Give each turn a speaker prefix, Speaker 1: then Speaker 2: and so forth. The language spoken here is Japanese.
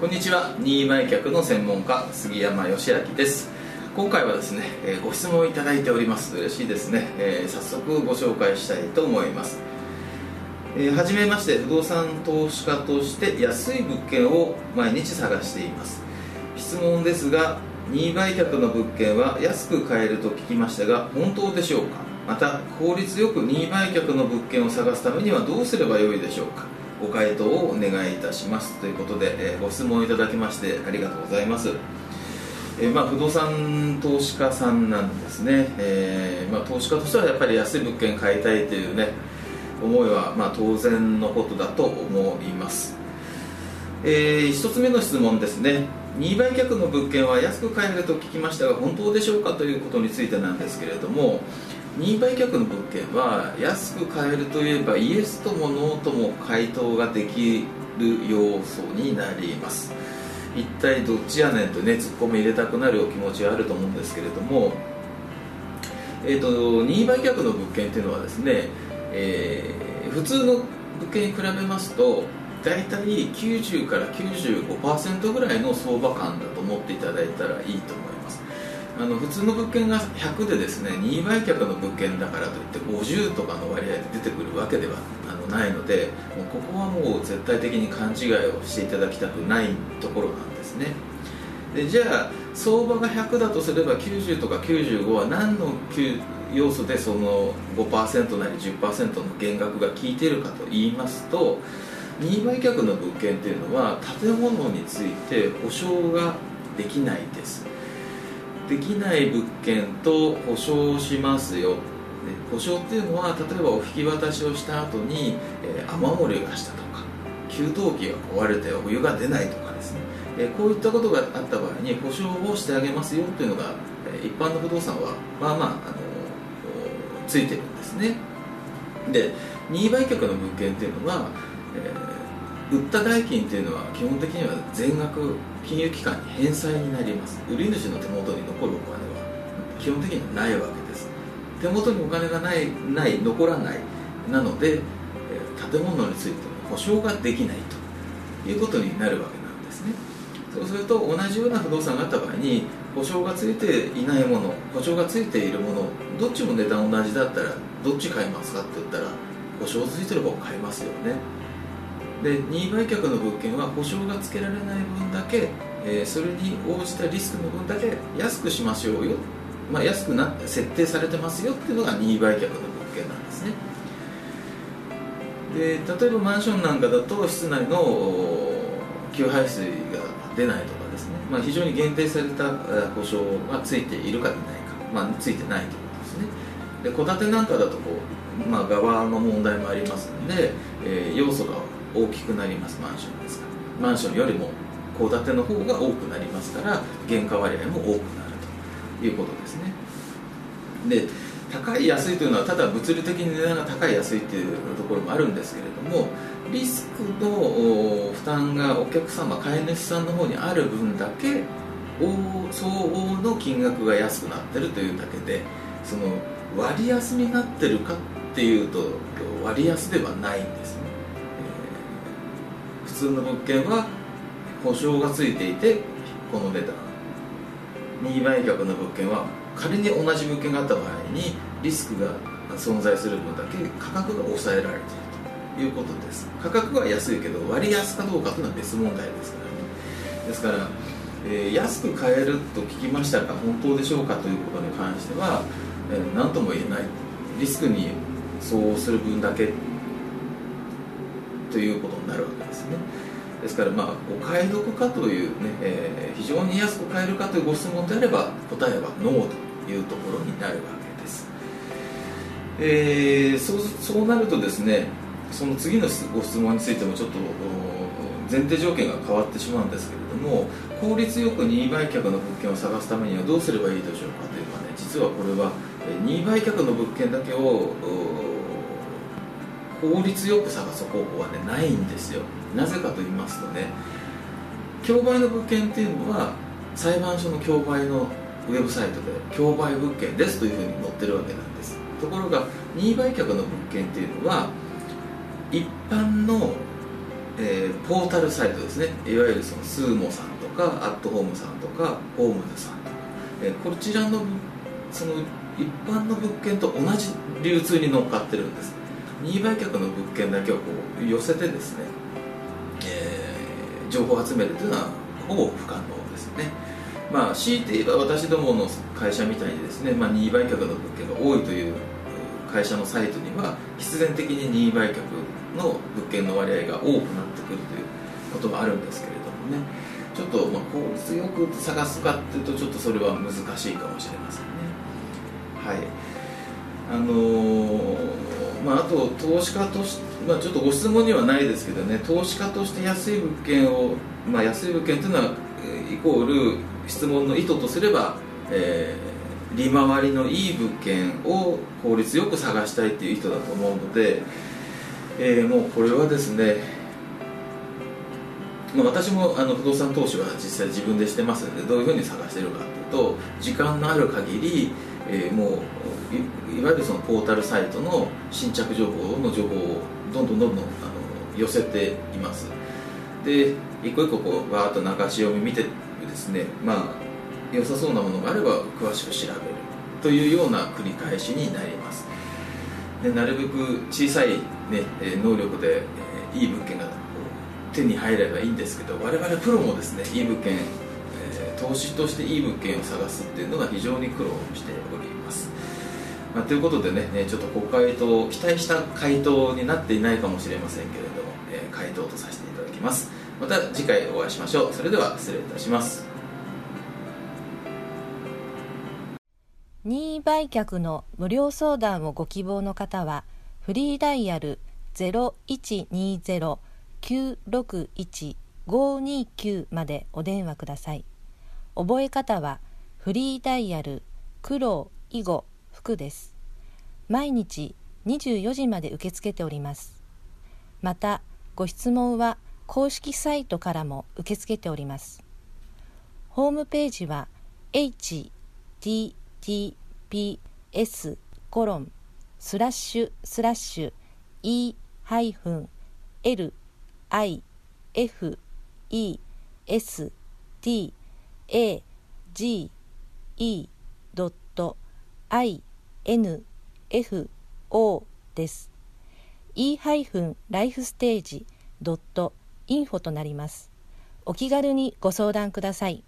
Speaker 1: こんにちは。任意売却の専門家杉山義明です。今回はですね、えご質問いただいております。嬉しいですね、えー早速ご紹介したいと思います。えーはじめまして不動産投資家として安い物件を毎日探しています。質問ですが任意売却の物件は安く買えると聞きましたが本当でしょうか？また効率よく任意売却の物件を探すためにはどうすればよいでしょうか？ご回答をお願いいたします。ということで、えーご質問いただきましてありがとうございます。えーまあ、不動産投資家さんなんですね、えーまあ、投資家としてはやっぱり安い物件買いたいというね思いはまあ当然のことだと思います、え1つ目の質問ですね。2売却の物件は安く買えると聞きましたが本当でしょうかということについてなんですけれども2売却の物件は安く買えるといえばイエスともノーとも回答ができる要素になります。一体どっちやねんとねツッコミ入れたくなるお気持ちはあると思うんですけれども、えー、と2売却の物件っていうのはですね、えー普通の物件に比べますと大体90から95%ぐらいの相場感だと思っていただいたらいいと思います。あの普通の物件が100でですね2売却の物件だからといって50とかの割合で出てくるわけではあのないのでもうここはもう絶対的に勘違いをしていただきたくないところなんですね。でじゃあ相場が100だとすれば90とか95は何の要素でその5%なり10%の減額が効いているかと言いますと任意売却の物件っていうのは建物について保証ができないです。できない物件と保証しますよ。で保証っていうのは例えばお引き渡しをした後に、えー雨漏りがしたとか給湯器が壊れてお湯が出ないとかですね、えーこういったことがあった場合に保証をしてあげますよっていうのが、え一般の不動産はまあまあ、あのついてるんですね。で任意売却の物件っていうのは、えー売った代金っていうのは基本的には全額金融機関に返済になります。売り主の手元に残るお金は基本的にはないわけです。手元にお金がないない残らないなので、建物についての保証ができないということになるわけなんですね。そうすると同じような不動産があった場合に保証がついていないもの保証がついているものどっちも値段同じだったらどっち買いますかって言ったら保証ついてる方を買いますよね。で任意売却の物件は保証がつけられない分だけ、えーそれに応じたリスクの分だけ安くしましょうよ、まあ、安くなって設定されてますよっていうのが任意売却の物件なんですね。で例えばマンションなんかだと室内の給排水が出ないとかですね、まあ、非常に限定された保証がついているかでないか、まあ、ついてないということですね。で戸建てなんかだとこう、まあ、側の問題もありますので、えー要素が大きくなりますマンションですから。マンションよりも戸建ての方が多くなりますから原価割合も多くなるということですね。で高い安いというのはただ物理的に値段が高い安いっていうところもあるんですけれどもリスクの負担がお客様買い主さんの方にある分だけ相応の金額が安くなってるというだけでその割安になってるかっていうと割安ではないんです、通の物件は保証がついていてこの値段任意売却の物件は仮に同じ物件があった場合にリスクが存在する分だけ価格が抑えられているということです。価格は安いけど割安かどうかというのは別問題ですからね。ですから、えー安く買えると聞きましたが本当でしょうかということに関しては、えー何とも言えない。リスクに相応する分だけということになるわけですね。ですからまあお買い得かというね、えー非常に安く買えるかというご質問であれば答えはノーというところになるわけです、えーそうそうなるとですねその次のご質問についてもちょっと前提条件が変わってしまうんですけれども効率よく任意売却の物件を探すためにはどうすればいいでしょうかというのはね実はこれは任意売却の物件だけを効率よく探す方法はねないんですよ。なぜかと言いますとね競売の物件っていうのは裁判所の競売のウェブサイトで競売物件ですというふうに載ってるわけなんです。ところが任売却の物件っていうのは一般の、えー、ポータルサイトですね。いわゆるそのスーモさんとかアットホームさんとかホームズさんとか、えー、こちらのその一般の物件と同じ流通に乗っかってるんです。任意売却の物件だけをこう寄せてですね、えー、情報を集めるというのはほぼ不可能ですね。まあ強いて言えば私どもの会社みたいにですね、まあ、任意売却の物件が多いという会社のサイトには必然的に任意売却の物件の割合が多くなってくるということがあるんですけれどもね。ちょっとまあ効率よく探すかっていうとちょっとそれは難しいかもしれませんね。はい。あのー、まあ、あと投資家として、まあ、ちょっとご質問にはないですけどね投資家として安い物件を、まあ、安い物件というのはイコール質問の意図とすれば、えー、利回りのいい物件を効率よく探したいっていう意図だと思うので、えー、もうこれはですね、まあ、私もあの不動産投資は実際自分でしてますのでどういうふうに探してるかというと時間のある限り、えー、もういわゆるそのポータルサイトの新着情報の情報をどんどんどんどんあの寄せています。で一個一個こうバーッと流し読み見てですねまあ良さそうなものがあれば詳しく調べるというような繰り返しになります。でなるべく小さい、ね、能力で、えいい物件が手に入ればいいんですけど我々プロもですねいい物件、投資としていい物件を探すっていうのが非常に苦労しております、まあ、ということでねちょっとご回答期待した回答になっていないかもしれませんけれども、え回答とさせていただきます。また次回お会いしましょう。それでは失礼いたします。
Speaker 2: 任意売却の無料相談をご希望の方はフリーダイヤル0120-961-529までお電話ください。覚え方はフリーダイヤル黒囲碁服です毎日24時まで受け付けておりますまたご質問は公式サイトからも受け付けております。ホームページは https コロンスラッシュスラッシュ e ハイフン l i f e s t a g e ドット i n f o です。e ハイフンライフステージドットインフォとなります。お気軽にご相談ください。